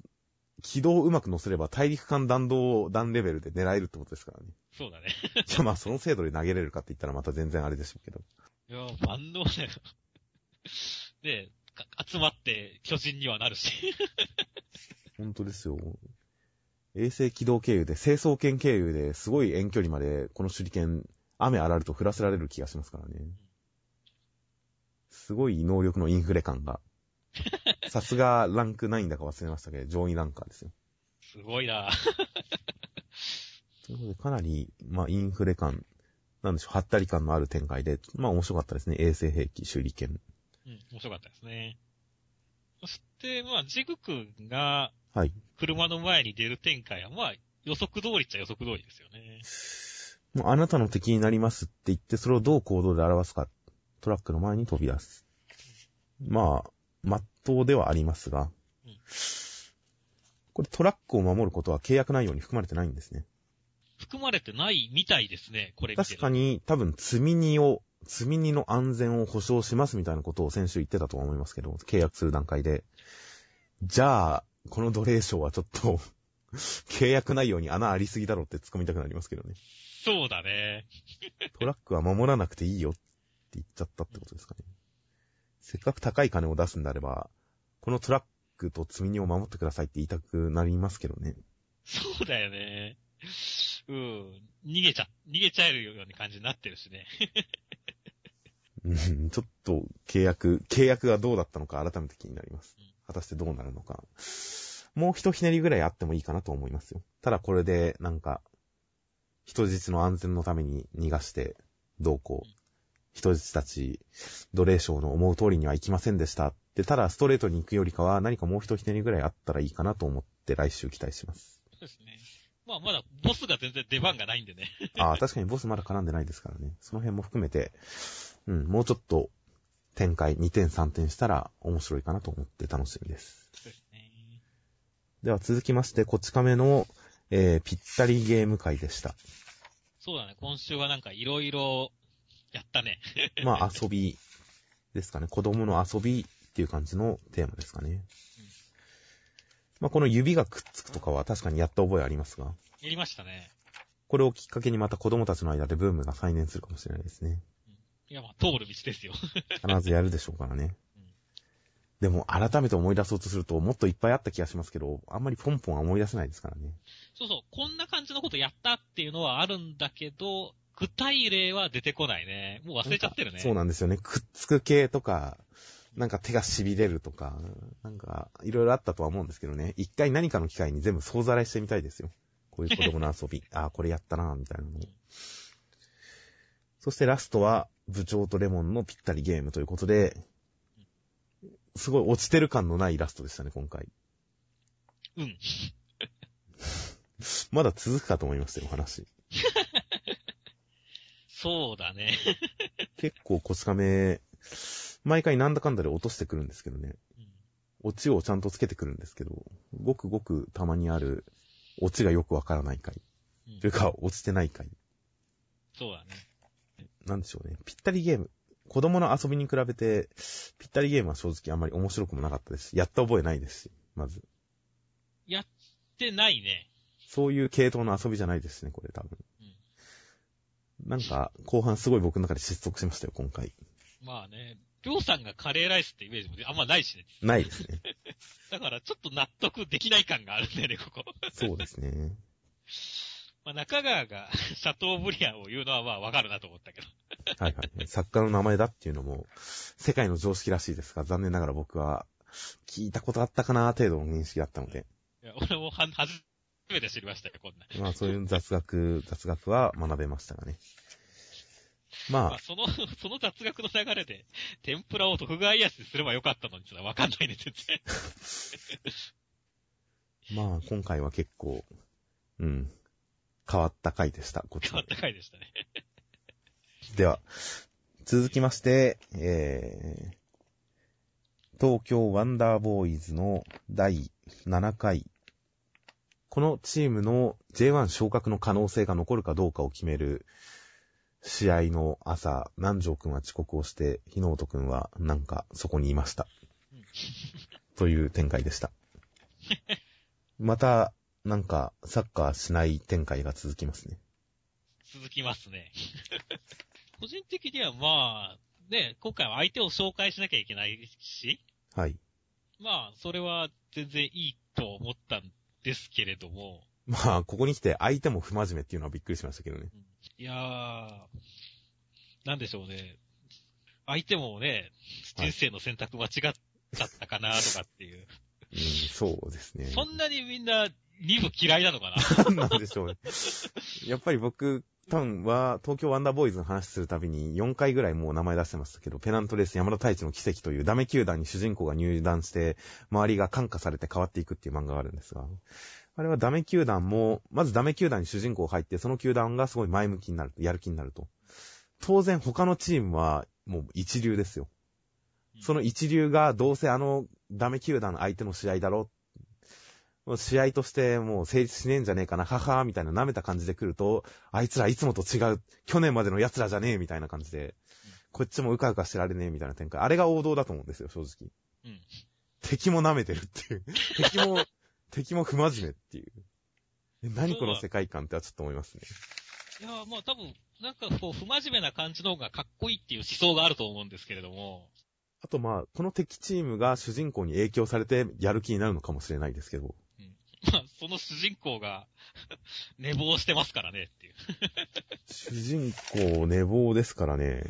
[SPEAKER 1] 軌道をうまく乗せれば大陸間弾道弾レベルで狙えるってことですからね。
[SPEAKER 2] そうだね。
[SPEAKER 1] じゃあまあその精度で投げれるかって言ったらまた全然あれでしょうけど。
[SPEAKER 2] いや、万能だよ。で、か集まって巨人にはなるし。
[SPEAKER 1] 本当ですよ。衛星軌道経由で、成層圏経由ですごい遠距離までこの手裏剣、雨あられと降らせられる気がしますからね。すごい能力のインフレ感が。さすがランク9だか忘れましたけど、上位ランカーですよ。
[SPEAKER 2] すごいな
[SPEAKER 1] ということで、かなり、まあ、インフレ感、なんでしょう、はったり感のある展開で、まあ面白かったですね。衛星兵器、手裏剣。
[SPEAKER 2] うん、面白かったですね。そして、まあ、ジグ君が
[SPEAKER 1] はい。
[SPEAKER 2] 車の前に出る展開は、まあ、予測通りっちゃ予測通りですよね。
[SPEAKER 1] もうあなたの敵になりますって言って、それをどう行動で表すか。トラックの前に飛び出す。まあ、まっとうではありますが
[SPEAKER 2] うん、
[SPEAKER 1] これトラックを守ることは契約内容に含まれてないんですね。
[SPEAKER 2] 含まれてないみたいですね、これ
[SPEAKER 1] 確かに多分積み荷を、積み荷の安全を保証しますみたいなことを先週言ってたとは思いますけど、契約する段階で。じゃあ、この奴隷賞はちょっと、契約内容に穴ありすぎだろって突っ込みたくなりますけどね。
[SPEAKER 2] そうだね。
[SPEAKER 1] トラックは守らなくていいよって言っちゃったってことですかね。せっかく高い金を出すんであれば、このトラックと積み荷を守ってくださいって言いたくなりますけどね。
[SPEAKER 2] そうだよね。うん。逃げちゃ、逃げちゃえるような感じになってるしね。
[SPEAKER 1] うんちょっと契約、契約がどうだったのか改めて気になります
[SPEAKER 2] うん。
[SPEAKER 1] 果たしてどうなるのか。もう一ひねりぐらいあってもいいかなと思いますよ。ただこれで、なんか、人質の安全のために逃がして、どうこう。人質たち、奴隷賞の思う通りにはいきませんでしたって、ただストレートに行くよりかは何かもう一ひねりぐらいあったらいいかなと思って来週期待します。
[SPEAKER 2] そうですね。まあ、まだボスが全然出番がないんでね。
[SPEAKER 1] ああ、確かにボスまだ絡んでないですからね。その辺も含めて、うん、もうちょっと展開2点3点したら面白いかなと思って楽しみです。
[SPEAKER 2] そうですね。
[SPEAKER 1] では続きまして、こち亀の、えー、ぴったりゲーム会でした。
[SPEAKER 2] そうだね。今週はなんかいろいろやったね。
[SPEAKER 1] まあ遊びですかね。子供の遊びっていう感じのテーマですかね。まあこの指がくっつくとかは確かにやった覚えありますが、
[SPEAKER 2] やりましたね。
[SPEAKER 1] これをきっかけにまた子供たちの間でブームが再燃するかもしれないですね。
[SPEAKER 2] いや、まあ、通る道ですよ。
[SPEAKER 1] 必ずやるでしょうからね
[SPEAKER 2] うん。
[SPEAKER 1] でも改めて思い出そうとするともっといっぱいあった気がしますけど、あんまりポンポンは思い出せないですからね。
[SPEAKER 2] そうそう、こんな感じのことやったっていうのはあるんだけど、具体例は出てこないね。もう忘れちゃってるね。
[SPEAKER 1] そうなんですよね。くっつく系とか、なんか手が痺れるとか、なんかいろいろあったとは思うんですけどね。一回何かの機会に全部総ざらいしてみたいですよ。こういう子供の遊び。ああ、これやったなみたいなのを。そしてラストは部長とレモンのぴったりゲームということで、すごい落ちてる感のないラストでしたね、今回。
[SPEAKER 2] うん。
[SPEAKER 1] まだ続くかと思いましたよ、話。
[SPEAKER 2] そうだね。
[SPEAKER 1] 結構こち亀、毎回なんだかんだで落としてくるんですけどね。オチをちゃんとつけてくるんですけど、ごくごくたまにある、オチがよくわからない回。
[SPEAKER 2] うん
[SPEAKER 1] というか、落ちてない回。
[SPEAKER 2] そうだね。
[SPEAKER 1] なんでしょうね。ぴったりゲーム。子供の遊びに比べて、ぴったりゲームは正直あんまり面白くもなかったですし、やった覚えないですし、まず。
[SPEAKER 2] やってないね。
[SPEAKER 1] そういう系統の遊びじゃないですね、これ多分。なんか、後半すごい僕の中で失速しましたよ、今回。
[SPEAKER 2] まあね、りょうさんがカレーライスってイメージもあんまないしね。
[SPEAKER 1] ないですね。
[SPEAKER 2] だからちょっと納得できない感があるんだよね、ここ。
[SPEAKER 1] そうですね。
[SPEAKER 2] まあ中川がシャトーブリアンを言うのはまあわかるなと思ったけど。
[SPEAKER 1] はいはい。作家の名前だっていうのも、世界の常識らしいですが、残念ながら僕は、聞いたことあったかな程度の認識だったので、
[SPEAKER 2] いや俺もは、はじめて知りましたよ、こんな。
[SPEAKER 1] まあそういう雑学、雑学は学べましたがね。ま
[SPEAKER 2] まあ、その、その雑学の流れで、天ぷらを徳川家康にすればよかったのにちょっとわかんないね、全然。
[SPEAKER 1] あ、まあ今回は結構、うん、変わった回でした、こっちは
[SPEAKER 2] 変わっ。た回でしたね。
[SPEAKER 1] では、続きまして、えー、東京ワンダーボーイズの第7回。このチームの J1 昇格の可能性が残るかどうかを決める試合の朝、南條くんは遅刻をして、日野本くんはなんかそこにいました。という展開でした。また、なんかサッカーしない展開が続きますね。
[SPEAKER 2] 続きますね。個人的にはまあ、ね、今回は相手を紹介しなきゃいけないし、
[SPEAKER 1] はい。
[SPEAKER 2] まあ、それは全然いいと思ったんですけれども、
[SPEAKER 1] まあ、ここに来て相手も不真面目っていうのはびっくりしましたけどね。
[SPEAKER 2] いやー、なんでしょうね。相手もね、
[SPEAKER 1] はい
[SPEAKER 2] 人生の選択間違っちゃったかなとかっていう。
[SPEAKER 1] うん、そうですね。
[SPEAKER 2] そんなにみんな2部嫌いなのかな？
[SPEAKER 1] なんでしょうね。やっぱり僕、多分は、東京ワンダーボーイズの話するたびに4回ぐらいもう名前出してましたけど、ペナントレース山田太一の奇跡というダメ球団に主人公が入団して、周りが感化されて変わっていくっていう漫画があるんですが、あれはダメ球団も、まずダメ球団に主人公が入って、その球団がすごい前向きになると、やる気になると。当然他のチームはもう一流ですよ。その一流がどうせあのダメ球団相手の試合だろもう試合としてもう成立しねえんじゃねえかな、ははーみたいな舐めた感じで来ると、あいつらいつもと違う、去年までの奴らじゃねえみたいな感じで、こっちもうかうかしてられねえみたいな展開。あれが王道だと思うんですよ、正直。
[SPEAKER 2] うん。
[SPEAKER 1] 敵も舐めてるっていう。敵も、敵も不真面目っていう。え何この世界観ってはちょっと思いますね。
[SPEAKER 2] いやーまあ多分、なんかこう、不真面目な感じの方がかっこいいっていう思想があると思うんですけれども、
[SPEAKER 1] あとまあ、この敵チームが主人公に影響されてやる気になるのかもしれないですけど、
[SPEAKER 2] まあ、その主人公が 寝坊してますからねっていう。
[SPEAKER 1] 主人公寝坊ですからね。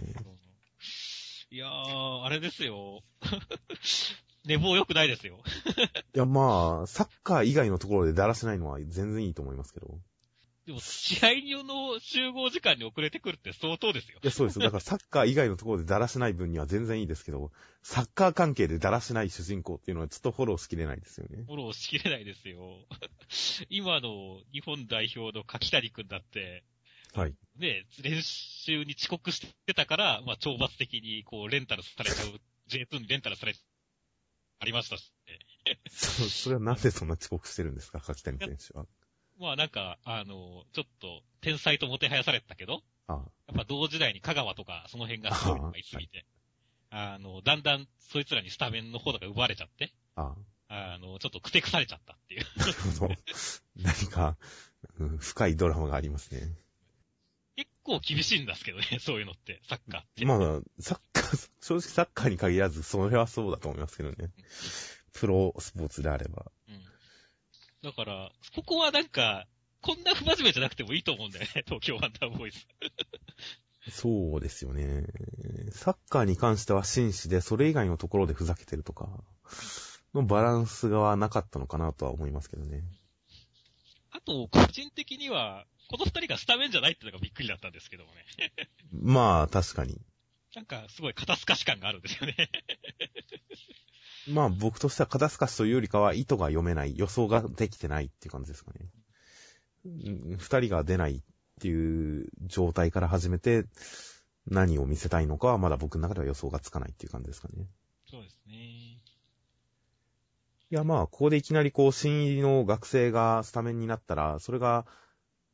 [SPEAKER 2] いやー、あれですよ。寝坊良くないですよ。
[SPEAKER 1] いやまあ、サッカー以外のところでだらしないのは全然いいと思いますけど。
[SPEAKER 2] でも、試合の集合時間に遅れてくるって相当ですよ
[SPEAKER 1] い。や、そうです。だから サッカー以外のところでだらしない分には全然いいですけど、サッカー関係でだらしない主人公っていうのはちょっとフォローしきれないですよね。
[SPEAKER 2] フォローしきれないですよ。今の日本代表の柿谷くんだって、
[SPEAKER 1] はい。
[SPEAKER 2] ね、練習に遅刻してたから、まあ、懲罰的に、こう、レンタルされちゃう、J2 にレンタルされ、ありましたし、ね、
[SPEAKER 1] そ、それはなんでそんな遅刻してるんですか、柿谷選手は。
[SPEAKER 2] まあなんか、あの、ちょっと、天才ともてはやされてたけど、
[SPEAKER 1] あ
[SPEAKER 2] やっぱ同時代に香川とかその辺がすごいのがいすぎて、あの、だんだんそいつらにスタメンの方が奪われちゃって、
[SPEAKER 1] あ、
[SPEAKER 2] あの、ちょっとくてくされちゃったっていう。
[SPEAKER 1] なるほど。何か、うん深いドラマがありますね。
[SPEAKER 2] 結構厳しいんですけどね、そういうのって、サッカーって。
[SPEAKER 1] まあ、サッカー、正直サッカーに限らず、それはそうだと思いますけどね。プロスポーツであれば。
[SPEAKER 2] うん。だから、ここはなんか、こんな不真面目じゃなくてもいいと思うんだよね、東京ワンダーボーイズ。
[SPEAKER 1] そうですよね。サッカーに関しては紳士で、それ以外のところでふざけてるとか、のバランスがなかったのかなとは思いますけどね。
[SPEAKER 2] あと、個人的には、この二人がスタメンじゃないってのがびっくりだったんですけどもね。
[SPEAKER 1] まあ、確かに。
[SPEAKER 2] なんか、すごい肩透かし感があるんですよね。
[SPEAKER 1] まあ、僕としては肩透かしというよりかは、意図が読めない、予想ができてないっていう感じですかね。うん二人が出ないっていう状態から始めて、何を見せたいのかはまだ僕の中では予想がつかないっていう感じですかね。
[SPEAKER 2] そうですね。
[SPEAKER 1] いや、まあ、ここでいきなりこう、新入りの学生がスタメンになったら、それが、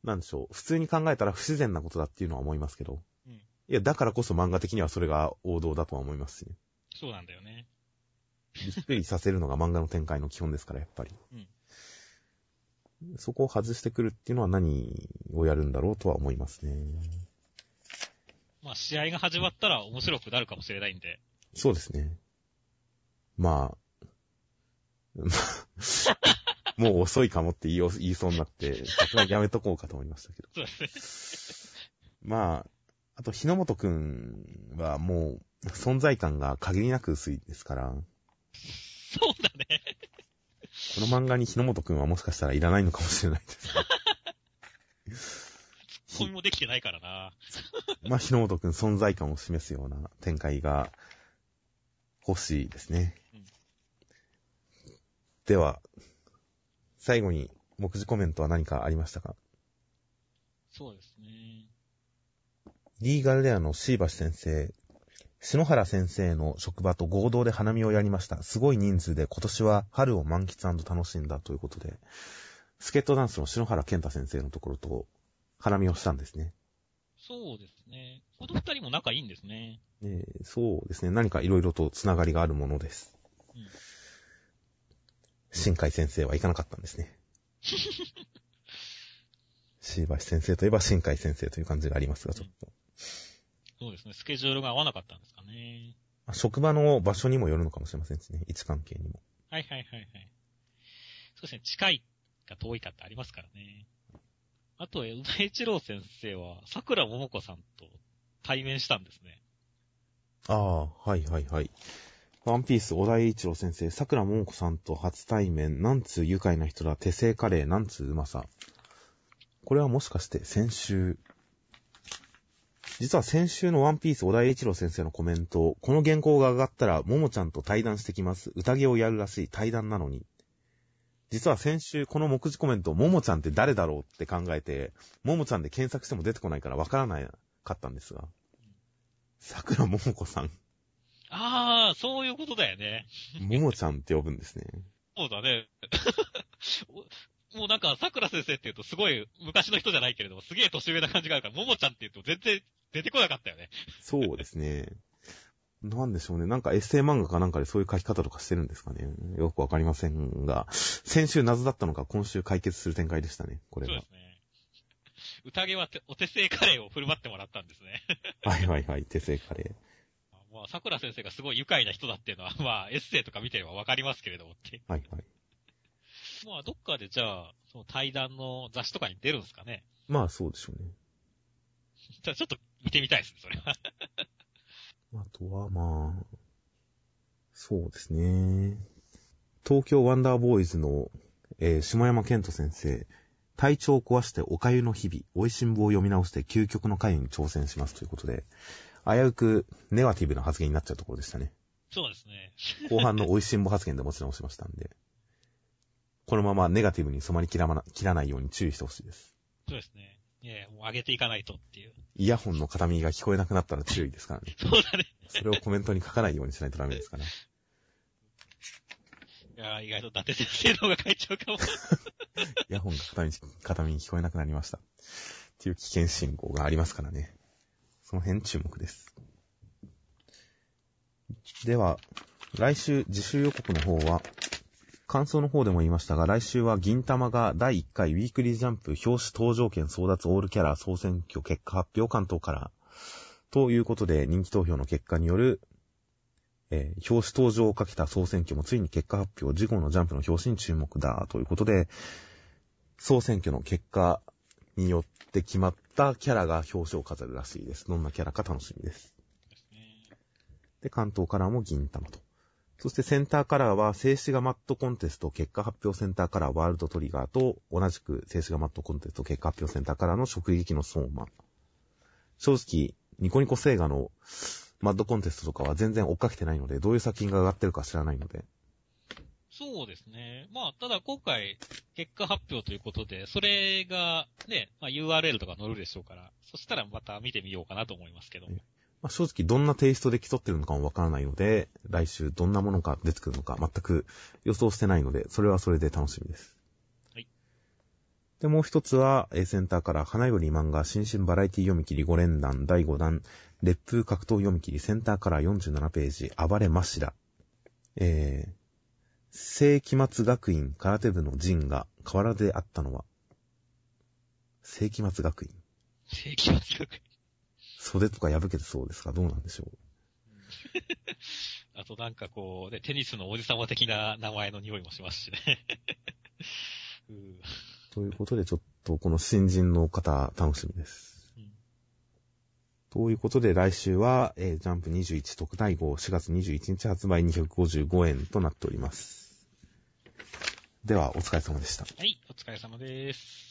[SPEAKER 1] なんでしょう、普通に考えたら不自然なことだっていうのは思いますけど。
[SPEAKER 2] うん
[SPEAKER 1] いや、だからこそ漫画的にはそれが王道だとは思いますしね。
[SPEAKER 2] そうなんだよね。
[SPEAKER 1] びっくりさせるのが漫画の展開の基本ですから、やっぱり。そこを外してくるっていうのは何をやるんだろうとは思いますね。
[SPEAKER 2] まあ、試合が始まったら面白くなるかもしれないんで。
[SPEAKER 1] そうですね。まあ、もう遅いかもって言いお言いそうになって、さすがにやめとこうかと思いましたけど。
[SPEAKER 2] そうですね。
[SPEAKER 1] まあ、あと、日野本くんはもう、存在感が限りなく薄いですから、
[SPEAKER 2] そうだね。
[SPEAKER 1] この漫画に日野本くんはもしかしたらいらないのかもしれないです。
[SPEAKER 2] ツッコミもできてないからな。
[SPEAKER 1] まあ、日野本くん存在感を示すような展開が欲しいですね。
[SPEAKER 2] うん
[SPEAKER 1] では、最後に目次コメントは何かありましたか？
[SPEAKER 2] そうですね。
[SPEAKER 1] リーガルレアの椎橋先生、篠原先生の職場と合同で花見をやりました。すごい人数で今年は春を満喫楽しんだということで、スケートダンスの篠原健太先生のところと花見をしたんですね。
[SPEAKER 2] そうですね。この二人も仲いいんですね。
[SPEAKER 1] えーそうですね。何か色々とつながりがあるものです。
[SPEAKER 2] うん
[SPEAKER 1] 新海先生は行かなかったんですね。椎橋先生といえば新海先生という感じがありますが、ちょっと。
[SPEAKER 2] そうですね。スケジュールが合わなかったんですかね。
[SPEAKER 1] まあ職場の場所にもよるのかもしれませんしね。位置関係にも。
[SPEAKER 2] はいはいはいはい。そうですね。近いか遠いかってありますからね。あと、宇田一郎先生は、桜桃子さんと対面したんですね。
[SPEAKER 1] ああ、はいはいはい。ワンピース、小田栄一郎先生、桜桃子さんと初対面、なんつう愉快な人だ、手製カレー、なんつううまさ。これはもしかして先週、実は先週のワンピース、小田栄一郎先生のコメント、この原稿が上がったら、ももちゃんと対談してきます。宴をやるらしい対談なのに。実は先週、この目次コメント、ももちゃんって誰だろうって考えて、ももちゃんで検索しても出てこないからわからないかったんですが。桜桃子さん。
[SPEAKER 2] ああ、そういうことだよね。
[SPEAKER 1] ももちゃんって呼ぶんですね。
[SPEAKER 2] そうだね。もうなんか、桜先生って言うとすごい昔の人じゃないけれども、すげえ年上な感じがあるから、ももちゃんって言うと全然出てこなかったよね。
[SPEAKER 1] そうですね。なんでしょうね。なんかエッセイ漫画かなんかでそういう書き方とかしてるんですかね。よくわかりませんが、先週謎だったのか今週解決する展開でしたね。これは
[SPEAKER 2] そうで。すね。宴はてお手製カレーを振る舞ってもらったんですね。
[SPEAKER 1] はいはいはい。手製カレ
[SPEAKER 2] まあ、桜先生がすごい愉快な人だっていうのは、まあ、エッセイとか見てればわかりますけれどもって。
[SPEAKER 1] ー。はいはい。
[SPEAKER 2] まあ、どっかでじゃあ、その対談の雑誌とかに出るんですかね。
[SPEAKER 1] まあそうでしょうね。
[SPEAKER 2] じゃあちょっと見てみたいですね、それは。
[SPEAKER 1] あとはまあ、そうですね。東京ワンダーボーイズの、えー下山健人先生、体調を壊しておかゆの日々、美味しんぼを読み直して究極の回に挑戦しますということで、危うくネガティブな発言になっちゃうところでしたね。
[SPEAKER 2] そうですね。
[SPEAKER 1] 後半の美味しんぼ発言で持ち直しましたんで、このままネガティブに染まりきらま切らないように注意してほしいです。
[SPEAKER 2] そうですね。ええもう上げていかないとっていう。
[SPEAKER 1] イヤホンの片耳が聞こえなくなったら注意ですからね。
[SPEAKER 2] そうだね。
[SPEAKER 1] それをコメントに書かないようにしないとダメですから。
[SPEAKER 2] いやー意外と伊達先生の方が書いちゃうかも。
[SPEAKER 1] イヤホンが片耳片耳に聞こえなくなりました。っていう危険信号がありますからね。その辺注目です。では、来週、自習予告の方は、感想の方でも言いましたが、来週は銀玉が第1回ウィークリージャンプ表紙登場券争奪オールキャラ総選挙結果発表関東から、ということで人気投票の結果による、えー表紙登場をかけた総選挙もついに結果発表、次号のジャンプの表紙に注目だ、ということで、総選挙の結果によって決まったキャラが表紙を飾るらしいです。どんなキャラか楽しみです。で関東カラーも銀玉と。そしてセンターカラーは静止画マットコンテスト結果発表センターカラーワールドトリガーと同じく静止画マットコンテスト結果発表センターカラーの直撃の相馬。正直、ニコニコ星画のマッドコンテストとかは全然追っかけてないので、どういう作品が上がってるか知らないので、
[SPEAKER 2] そうですね。まあ、ただ今回、結果発表ということで、それがね、まあ、URL とか載るでしょうから、そしたらまた見てみようかなと思いますけど。
[SPEAKER 1] まあ、正直どんなテイストで競ってるのかもわからないので、来週どんなものが出てくるのか全く予想してないので、それはそれで楽しみです。
[SPEAKER 2] はい。
[SPEAKER 1] で、もう一つは、えーセンターから花より漫画新春バラエティ読み切り5連弾第5弾、烈風格闘読み切りセンターから47ページ、暴れましだ。えー、世紀末学院空手部の陣が河原であったのは、世紀末学院
[SPEAKER 2] 世紀末学園
[SPEAKER 1] 袖とか破けてそうですか？どうなんでしょう？
[SPEAKER 2] あとなんかこう、ね、テニスの王子様的な名前の匂いもしますしね。うん
[SPEAKER 1] ということで、ちょっとこの新人の方、楽しみです。
[SPEAKER 2] うん
[SPEAKER 1] ということで、来週は、えージャンプ21特大号4月21日発売255円となっております。では、お疲れ様でした。
[SPEAKER 2] はい、お疲れ様です。